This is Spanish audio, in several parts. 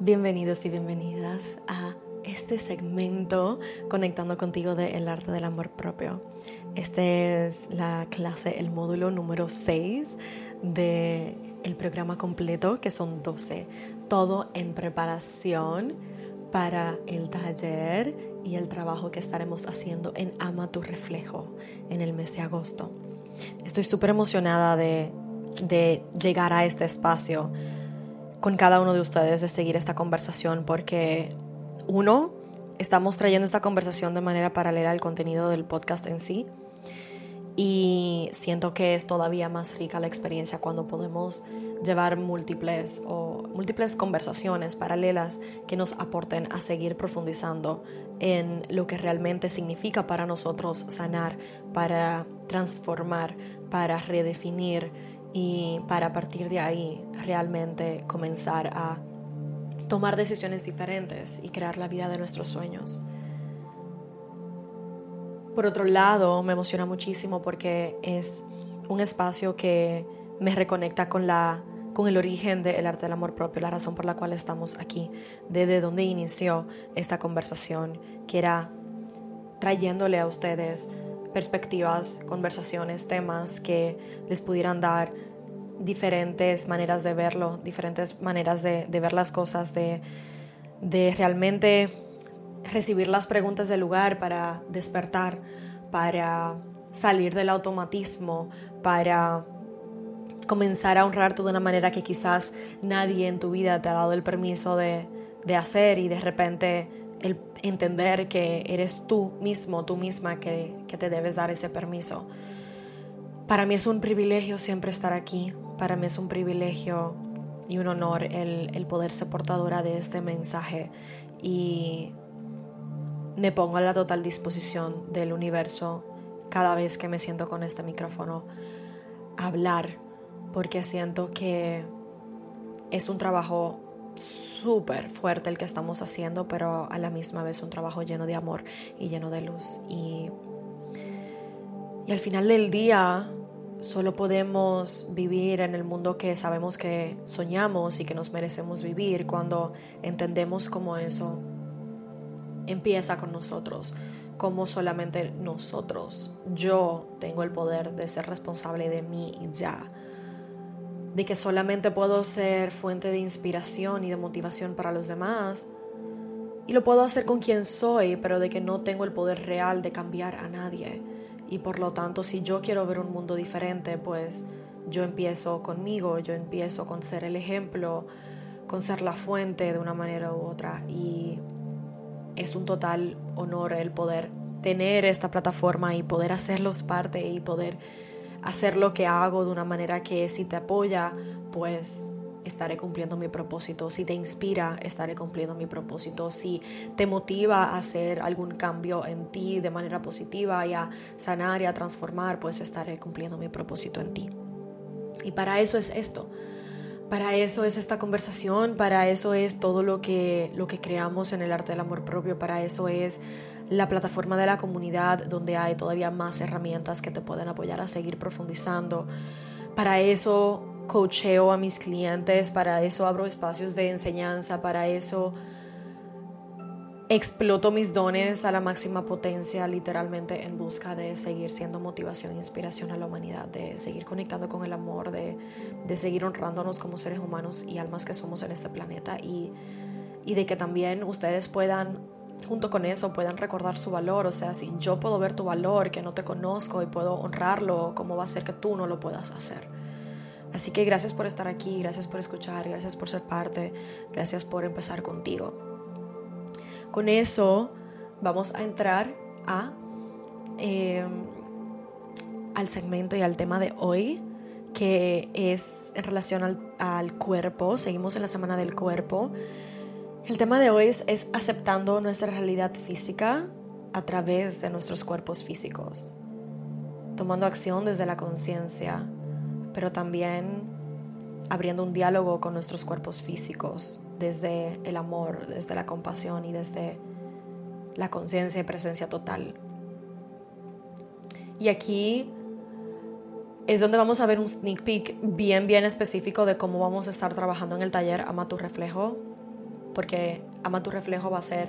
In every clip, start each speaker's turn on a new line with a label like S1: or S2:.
S1: bienvenidos y bienvenidas a este segmento conectando contigo de El arte del amor propio. Este es la clase, el módulo número 6 del el programa completo, que son 12, todo en preparación para el taller y el trabajo que estaremos haciendo en Ama tu Reflejo en el mes de agosto. Estoy súper emocionada de de llegar a este espacio con cada uno de ustedes, de seguir esta conversación, porque uno, estamos trayendo esta conversación de manera paralela al contenido del podcast en sí. Y siento que es todavía más rica la experiencia cuando podemos llevar múltiples o múltiples conversaciones paralelas que nos aporten a seguir profundizando en lo que realmente significa para nosotros sanar, para transformar, para redefinir y para partir de ahí realmente comenzar a tomar decisiones diferentes y crear la vida de nuestros sueños. Por otro lado, me emociona muchísimo porque es un espacio que me reconecta con la con el origen del arte del amor propio, la razón por la cual estamos aquí, desde donde inició esta conversación, que era trayéndole a ustedes perspectivas, conversaciones, temas que les pudieran dar diferentes maneras de verlo, diferentes maneras de, ver las cosas, de, realmente recibir las preguntas del lugar para despertar, para salir del automatismo, para comenzar a honrarte de una manera que quizás nadie en tu vida te ha dado el permiso de, hacer y de repente el entender que eres tú mismo, tú misma que, que te debes dar ese permiso. Para mí es un privilegio siempre estar aquí, para mí es un privilegio y un honor el, poder ser portadora de este mensaje y me pongo a la total disposición del universo cada vez que me siento con este micrófono a hablar porque siento que es un trabajo súper fuerte el que estamos haciendo, pero a la misma vez un trabajo lleno de amor y lleno de luz. Y, y al final del día, Solo podemos vivir en el mundo que sabemos que soñamos y que nos merecemos vivir cuando entendemos cómo eso empieza con nosotros, como solamente nosotros, yo tengo el poder de ser responsable de mí ya, de que solamente puedo ser fuente de inspiración y de motivación para los demás. Y lo puedo hacer con quien soy, pero de que no tengo el poder real de cambiar a nadie y por lo tanto si yo quiero ver un mundo diferente, pues yo empiezo conmigo, yo empiezo con ser el ejemplo, con ser la fuente de una manera u otra. Y es un total honor el poder tener esta plataforma y poder hacerlos parte y poder hacer lo que hago de una manera que si te apoya, pues estaré cumpliendo mi propósito. Si te inspira, estaré cumpliendo mi propósito. Si te motiva a hacer algún cambio en ti de manera positiva y a sanar y a transformar, pues estaré cumpliendo mi propósito en ti. Y para eso es esto. Para eso es esta conversación, para eso es todo lo que, lo que creamos en el arte del amor propio, para eso es la plataforma de la comunidad donde hay todavía más herramientas que te pueden apoyar a seguir profundizando. Para eso coacheo a mis clientes, para eso abro espacios de enseñanza, para eso exploto mis dones a la máxima potencia, literalmente en busca de seguir siendo motivación e inspiración a la humanidad, de seguir conectando con el amor, de, seguir honrándonos como seres humanos y almas que somos en este planeta y, y de que también ustedes puedan junto con eso puedan recordar su valor. O sea, si yo puedo ver tu valor, que no te conozco y puedo honrarlo, ¿cómo va a ser que tú no lo puedas hacer? Así que gracias por estar aquí, gracias por escuchar, gracias por ser parte, gracias por empezar contigo. Con eso vamos a entrar a, em, al segmento y al tema de hoy, que es en relación al, al cuerpo. Seguimos en la semana del cuerpo. El tema de hoy es, es aceptando nuestra realidad física a través de nuestros cuerpos físicos, tomando acción desde la conciencia, pero también abriendo un diálogo con nuestros cuerpos físicos desde el amor, desde la compasión y desde la conciencia y presencia total. Y aquí es donde vamos a ver un sneak peek bien, bien específico de cómo vamos a estar trabajando en el taller Ama tu reflejo, porque Ama tu reflejo va a ser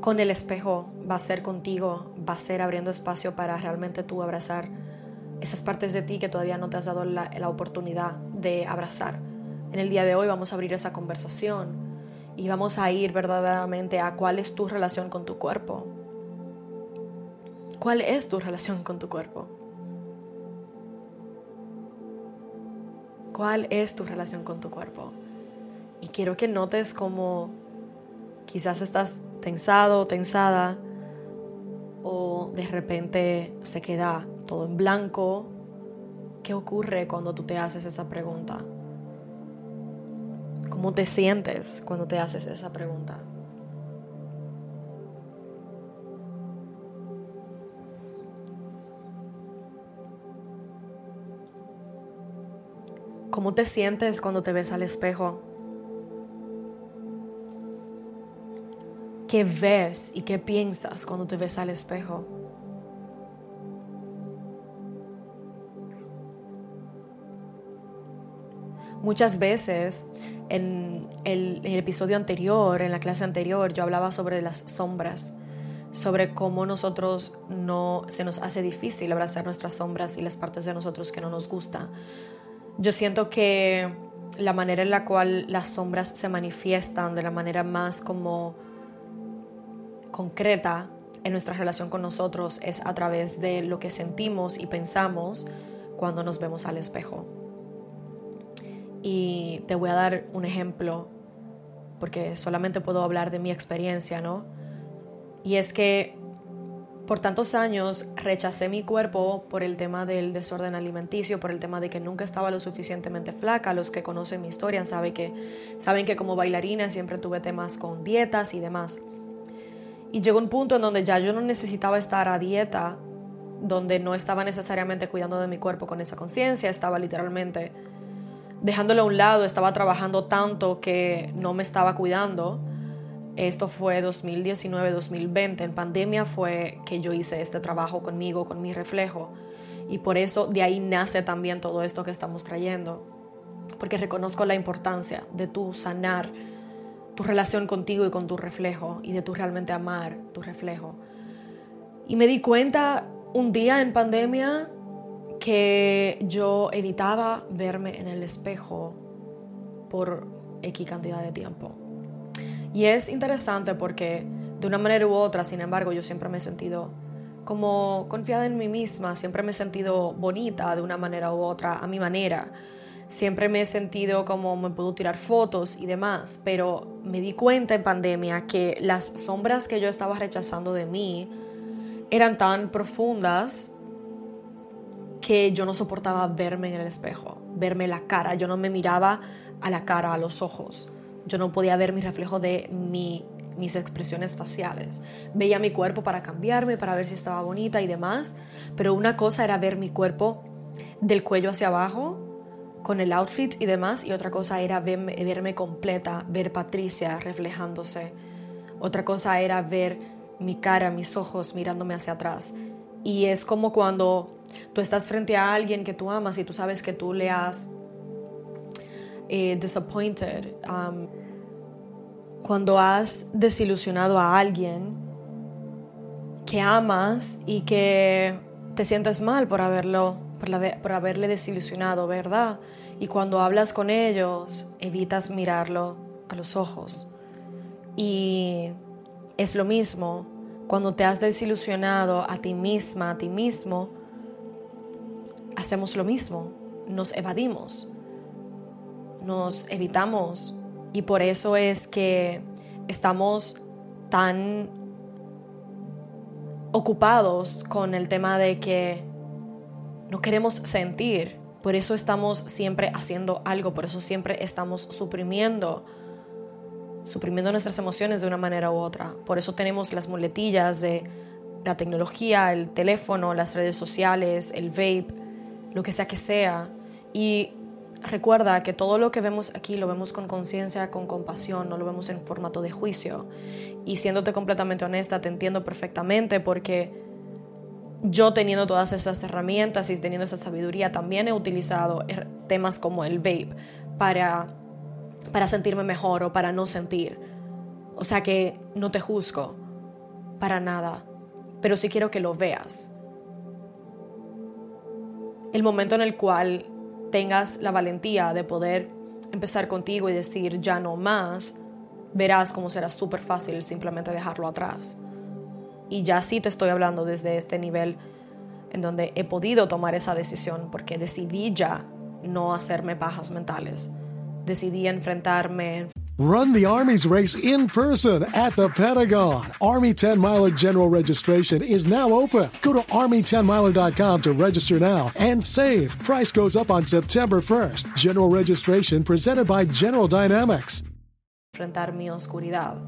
S1: con el espejo, va a ser contigo, va a ser abriendo espacio para realmente tú abrazar esas partes de ti que todavía no te has dado la, oportunidad de abrazar. En el día de hoy vamos a abrir esa conversación y vamos a ir verdaderamente a cuál es tu relación con tu cuerpo. ¿Cuál es tu relación con tu cuerpo? ¿Cuál es tu relación con tu cuerpo? Y quiero que notes cómo quizás estás tensado tensada o de repente se queda todo en blanco. ¿Qué ocurre cuando tú te haces esa pregunta? ¿Cómo te sientes cuando te haces esa pregunta? ¿Cómo te sientes cuando te ves al espejo? ¿Qué ves y qué piensas cuando te ves al espejo? Muchas veces en el, episodio anterior, en la clase anterior, yo hablaba sobre las sombras, sobre cómo nosotros no se nos hace difícil abrazar nuestras sombras y las partes de nosotros que no nos gusta. Yo siento que la manera en la cual las sombras se manifiestan de la manera más como concreta en nuestra relación con nosotros es a través de lo que sentimos y pensamos cuando nos vemos al espejo. Y te voy a dar un ejemplo, porque solamente puedo hablar de mi experiencia, ¿no? Y es que por tantos años rechacé mi cuerpo por el tema del desorden alimenticio, por el tema de que nunca estaba lo suficientemente flaca. Los que conocen mi historia saben que, saben que como bailarina siempre tuve temas con dietas y demás. Y llegó un punto en donde ya yo no necesitaba estar a dieta, donde no estaba necesariamente cuidando de mi cuerpo con esa conciencia, estaba literalmente dejándolo a un lado, estaba trabajando tanto que no me estaba cuidando. Esto fue 2019-2020, en pandemia fue que yo hice este trabajo conmigo, con mi reflejo. Y por eso de ahí nace también todo esto que estamos trayendo. Porque reconozco la importancia de tú sanar tu relación contigo y con tu reflejo y de tu realmente amar tu reflejo. Y me di cuenta un día en pandemia que yo evitaba verme en el espejo por X cantidad de tiempo. Y es interesante porque de una manera u otra, sin embargo, yo siempre me he sentido como confiada en mí misma, siempre me he sentido bonita de una manera u otra, a mi manera siempre me he sentido como me puedo tirar fotos y demás, pero me di cuenta en pandemia que las sombras que yo estaba rechazando de mí eran tan profundas que yo no soportaba verme en el espejo, verme la cara, yo no me miraba a la cara, a los ojos, yo no podía ver mi reflejo de mis expresiones faciales. Veía mi cuerpo para cambiarme, para ver si estaba bonita y demás, pero una cosa era ver mi cuerpo del cuello hacia abajo con el outfit y demás, y otra cosa era verme, completa, ver Patricia reflejándose. Otra cosa era ver mi cara, mis ojos mirándome hacia atrás. Y es como cuando tú estás frente a alguien que tú amas y tú sabes que tú le has eh, disappointed, um, cuando has desilusionado a alguien que amas y que te sientes mal por haberlo, por haberle desilusionado, ¿verdad? Y cuando hablas con ellos, evitas mirarlo a los ojos. Y es lo mismo cuando te has desilusionado a ti misma, a ti mismo, hacemos lo mismo, nos evadimos, nos evitamos y por eso es que estamos tan ocupados con el tema de que no queremos sentir, por eso estamos siempre haciendo algo, por eso siempre estamos suprimiendo, suprimiendo nuestras emociones de una manera u otra. Por eso tenemos las muletillas de la tecnología, el teléfono, las redes sociales, el vape, lo que sea que sea. Y recuerda que todo lo que vemos aquí lo vemos con conciencia, con compasión, no lo vemos en formato de juicio. Y siéndote completamente honesta, te entiendo perfectamente porque yo teniendo todas esas herramientas y teniendo esa sabiduría, también he utilizado temas como el vape para para sentirme mejor o para no sentir. O sea que no te juzgo para nada, pero sí quiero que lo veas. El momento en el cual tengas la valentía de poder empezar contigo y decir ya no más, verás cómo será súper fácil simplemente dejarlo atrás. Y ya sí te estoy hablando desde este nivel en donde he podido tomar esa decisión porque decidí ya no hacerme pajas mentales decidí enfrentarme.
S2: Run the Army's race in person at the Pentagon. Army 10 Miler General Registration is now open. Go to Army10miler.com to register now and save. Price goes up on September 1st. General registration presented by General Dynamics.
S1: Enfrentar mi oscuridad.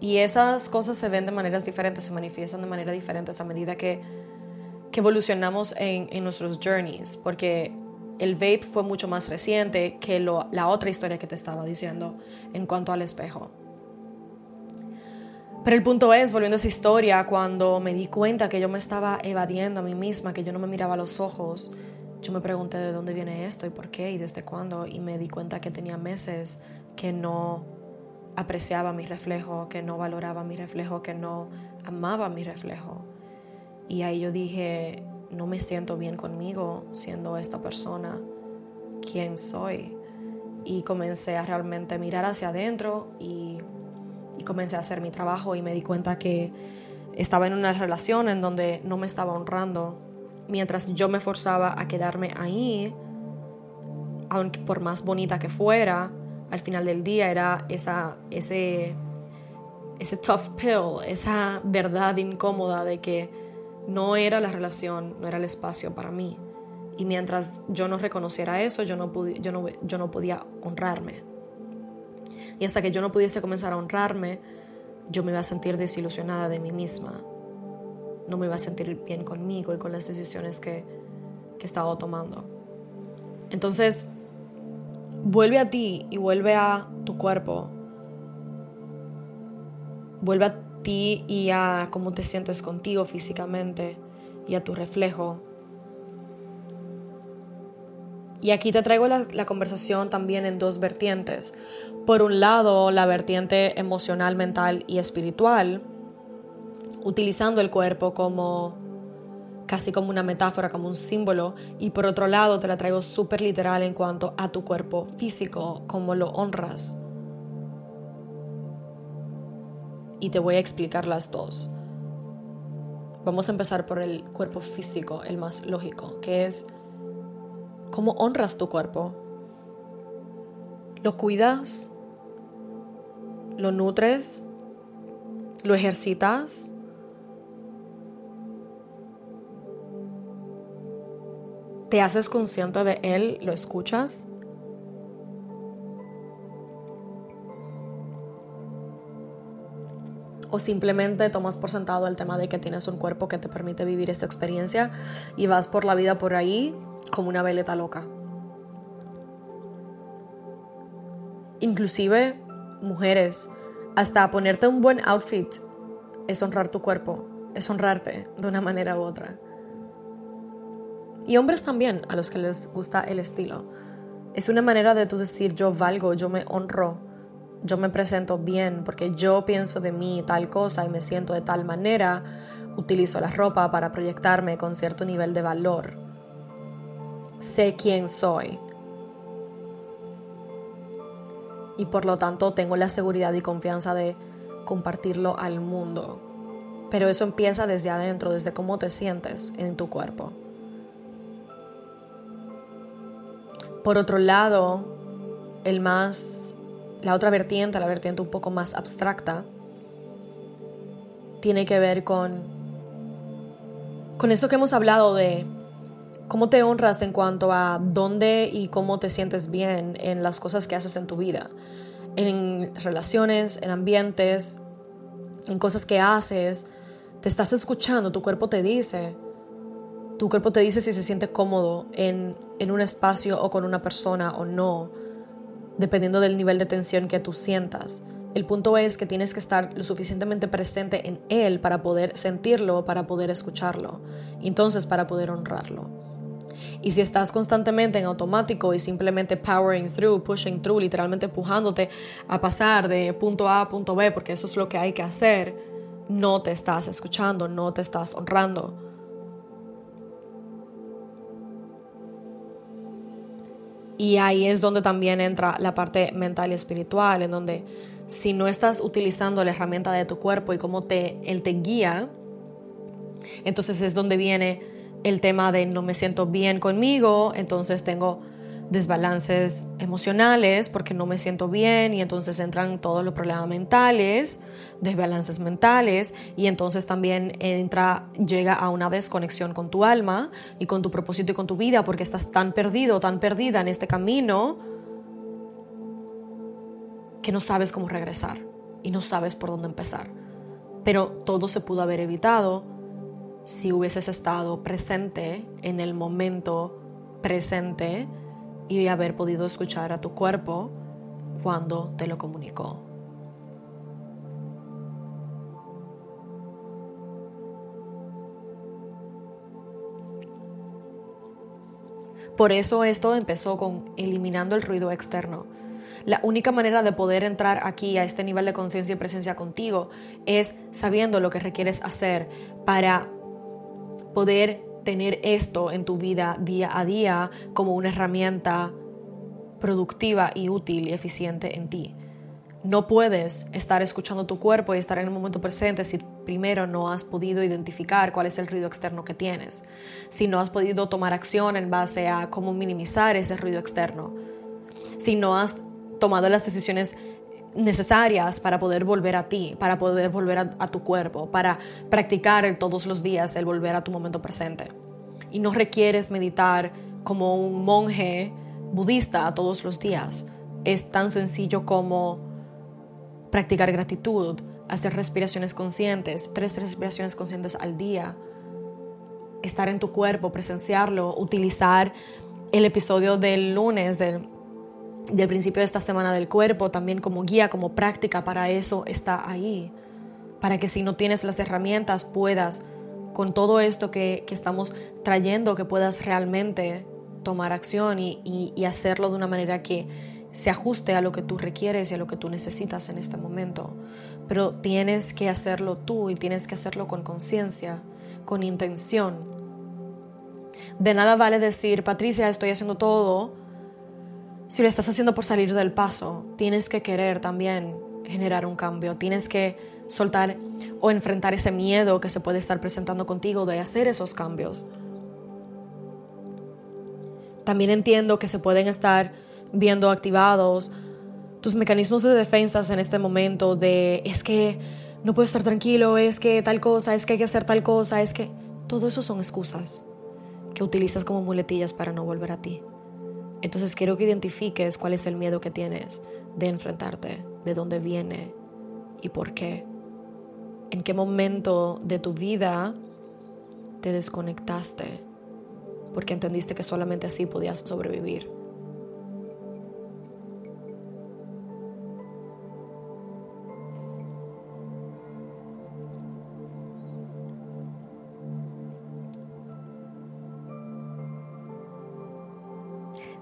S1: Y esas cosas se ven de maneras diferentes, se manifiestan de manera diferentes a medida que, que evolucionamos en, en nuestros journeys. Porque el vape fue mucho más reciente que la otra historia que te estaba diciendo en cuanto al espejo. Pero el punto es, volviendo a esa historia, cuando me di cuenta que yo me estaba evadiendo a mí misma, que yo no me miraba a los ojos, yo me pregunté de dónde viene esto y por qué y desde cuándo, y me di cuenta que tenía meses que no apreciaba mi reflejo, que no valoraba mi reflejo, que no amaba mi reflejo. Y ahí yo dije, no me siento bien conmigo siendo esta persona, quién soy. Y comencé a realmente mirar hacia adentro y, comencé a hacer mi trabajo y me di cuenta que estaba en una relación en donde no me estaba honrando. Mientras yo me forzaba a quedarme ahí, aunque por más bonita que fuera, al final del día era esa, ese, ese tough pill, esa verdad incómoda de que no era la relación, no era el espacio para mí. Y mientras yo no reconociera eso, yo no, yo no, yo no podía honrarme. Y hasta que yo no pudiese comenzar a honrarme, yo me iba a sentir desilusionada de mí misma. No me iba a sentir bien conmigo y con las decisiones que, que he estado tomando. Entonces, vuelve a ti y vuelve a tu cuerpo. Vuelve a ti y a cómo te sientes contigo físicamente y a tu reflejo. Y aquí te traigo la, la, conversación también en dos vertientes. Por un lado, la vertiente emocional, mental y espiritual, utilizando el cuerpo como casi como una metáfora, como un símbolo. Y por otro lado, te la traigo súper literal en cuanto a tu cuerpo físico, como lo honras. Y te voy a explicar las dos. Vamos a empezar por el cuerpo físico, el más lógico, que es cómo honras tu cuerpo. ¿Lo cuidas? ¿Lo nutres? ¿Lo ejercitas? ¿Te haces consciente de él? ¿Lo escuchas? O simplemente tomas por sentado el tema de que tienes un cuerpo que te permite vivir esta experiencia y vas por la vida por ahí como una veleta loca. Inclusive, mujeres, hasta ponerte un buen outfit es honrar tu cuerpo, es honrarte de una manera u otra. Y hombres también, a los que les gusta el estilo. Es una manera de tú decir yo valgo, yo me honro yo me presento bien porque yo pienso de mí tal cosa y me siento de tal manera, utilizo la ropa para proyectarme con cierto nivel de valor. Sé quién soy. Y por lo tanto tengo la seguridad y confianza de compartirlo al mundo. Pero eso empieza desde adentro, desde cómo te sientes en tu cuerpo. Por otro lado, el más la otra vertiente, la vertiente un poco más abstracta, tiene que ver con, con eso que hemos hablado de cómo te honras en cuanto a dónde y cómo te sientes bien en las cosas que haces en tu vida. en relaciones, en ambientes, en cosas que haces, te estás escuchando, tu cuerpo te dice, tu cuerpo te dice si se siente cómodo en, en un espacio o con una persona o no, dependiendo del nivel de tensión que tú sientas. El punto es que tienes que estar lo suficientemente presente en él para poder sentirlo, para poder escucharlo, entonces para poder honrarlo. Y si estás constantemente en automático y simplemente powering through, pushing through, literalmente empujándote a pasar de punto A a punto B, porque eso es lo que hay que hacer, no te estás escuchando, no te estás honrando. Y ahí es donde también entra la parte mental y espiritual, en donde si no estás utilizando la herramienta de tu cuerpo y cómo te, él te guía, entonces es donde viene el tema de no me siento bien conmigo, entonces tengo desbalances emocionales porque no me siento bien y entonces entran todos los problemas mentales, desbalances mentales y entonces también entra llega a una desconexión con tu alma y con tu propósito y con tu vida porque estás tan perdido, tan perdida en este camino que no sabes cómo regresar y no sabes por dónde empezar. Pero todo se pudo haber evitado si hubieses estado presente en el momento presente y haber podido escuchar a tu cuerpo cuando te lo comunicó. Por eso esto empezó con eliminando el ruido externo. La única manera de poder entrar aquí a este nivel de conciencia y presencia contigo es sabiendo lo que requieres hacer para poder tener esto en tu vida día a día como una herramienta productiva y útil y eficiente en ti. No puedes estar escuchando tu cuerpo y estar en el momento presente si primero no has podido identificar cuál es el ruido externo que tienes, si no has podido tomar acción en base a cómo minimizar ese ruido externo, si no has tomado las decisiones necesarias para poder volver a ti, para poder volver a, tu cuerpo, para practicar todos los días el volver a tu momento presente. Y no requieres meditar como un monje budista todos los días. Es tan sencillo como practicar gratitud, hacer respiraciones conscientes, tres respiraciones conscientes al día, estar en tu cuerpo, presenciarlo, utilizar el episodio del lunes del del principio de esta semana del cuerpo, también como guía, como práctica, para eso está ahí. Para que si no tienes las herramientas puedas, con todo esto que, estamos trayendo, que puedas realmente tomar acción y, y hacerlo de una manera que se ajuste a lo que tú requieres y a lo que tú necesitas en este momento. Pero tienes que hacerlo tú y tienes que hacerlo con conciencia, con intención. De nada vale decir, Patricia, estoy haciendo todo, si lo estás haciendo por salir del paso, tienes que querer también generar un cambio, tienes que soltar o enfrentar ese miedo que se puede estar presentando contigo de hacer esos cambios. También entiendo que se pueden estar viendo activados tus mecanismos de defensa en este momento de es que no puedo estar tranquilo, es que tal cosa, es que hay que hacer tal cosa, es que todo eso son excusas que utilizas como muletillas para no volver a ti. Entonces quiero que identifiques cuál es el miedo que tienes de enfrentarte, de dónde viene y por qué. En qué momento de tu vida te desconectaste porque entendiste que solamente así podías sobrevivir.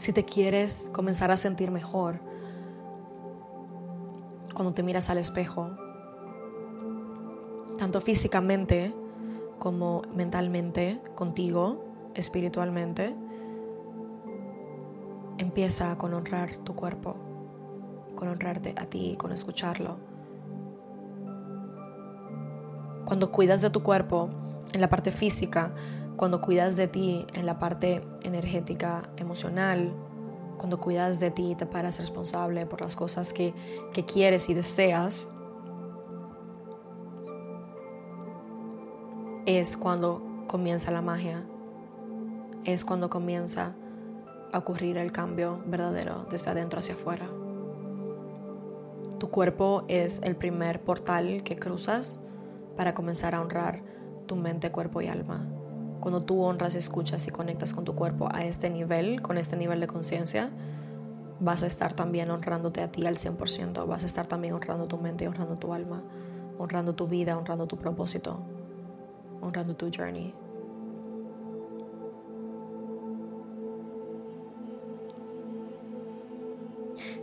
S1: Si te quieres comenzar a sentir mejor, cuando te miras al espejo, tanto físicamente como mentalmente, contigo, espiritualmente, empieza con honrar tu cuerpo, con honrarte a ti, con escucharlo. Cuando cuidas de tu cuerpo en la parte física, cuando cuidas de ti en la parte energética, emocional, cuando cuidas de ti y te paras responsable por las cosas que, que quieres y deseas, es cuando comienza la magia, es cuando comienza a ocurrir el cambio verdadero desde adentro hacia afuera. Tu cuerpo es el primer portal que cruzas para comenzar a honrar tu mente, cuerpo y alma. Cuando tú honras, escuchas y conectas con tu cuerpo a este nivel, con este nivel de conciencia, vas a estar también honrándote a ti al 100%, vas a estar también honrando tu mente, honrando tu alma, honrando tu vida, honrando tu propósito, honrando tu journey.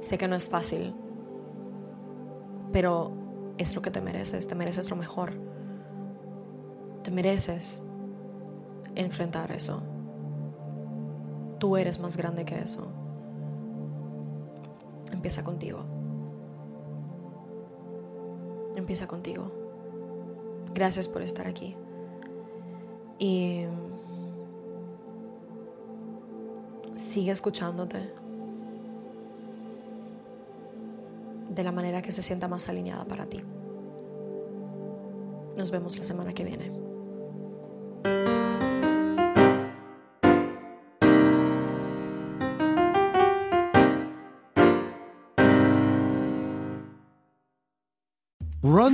S1: Sé que no es fácil, pero es lo que te mereces, te mereces lo mejor. Te mereces enfrentar eso. Tú eres más grande que eso. Empieza contigo. Empieza contigo. Gracias por estar aquí. Y sigue escuchándote de la manera que se sienta más alineada para ti. Nos vemos la semana que viene.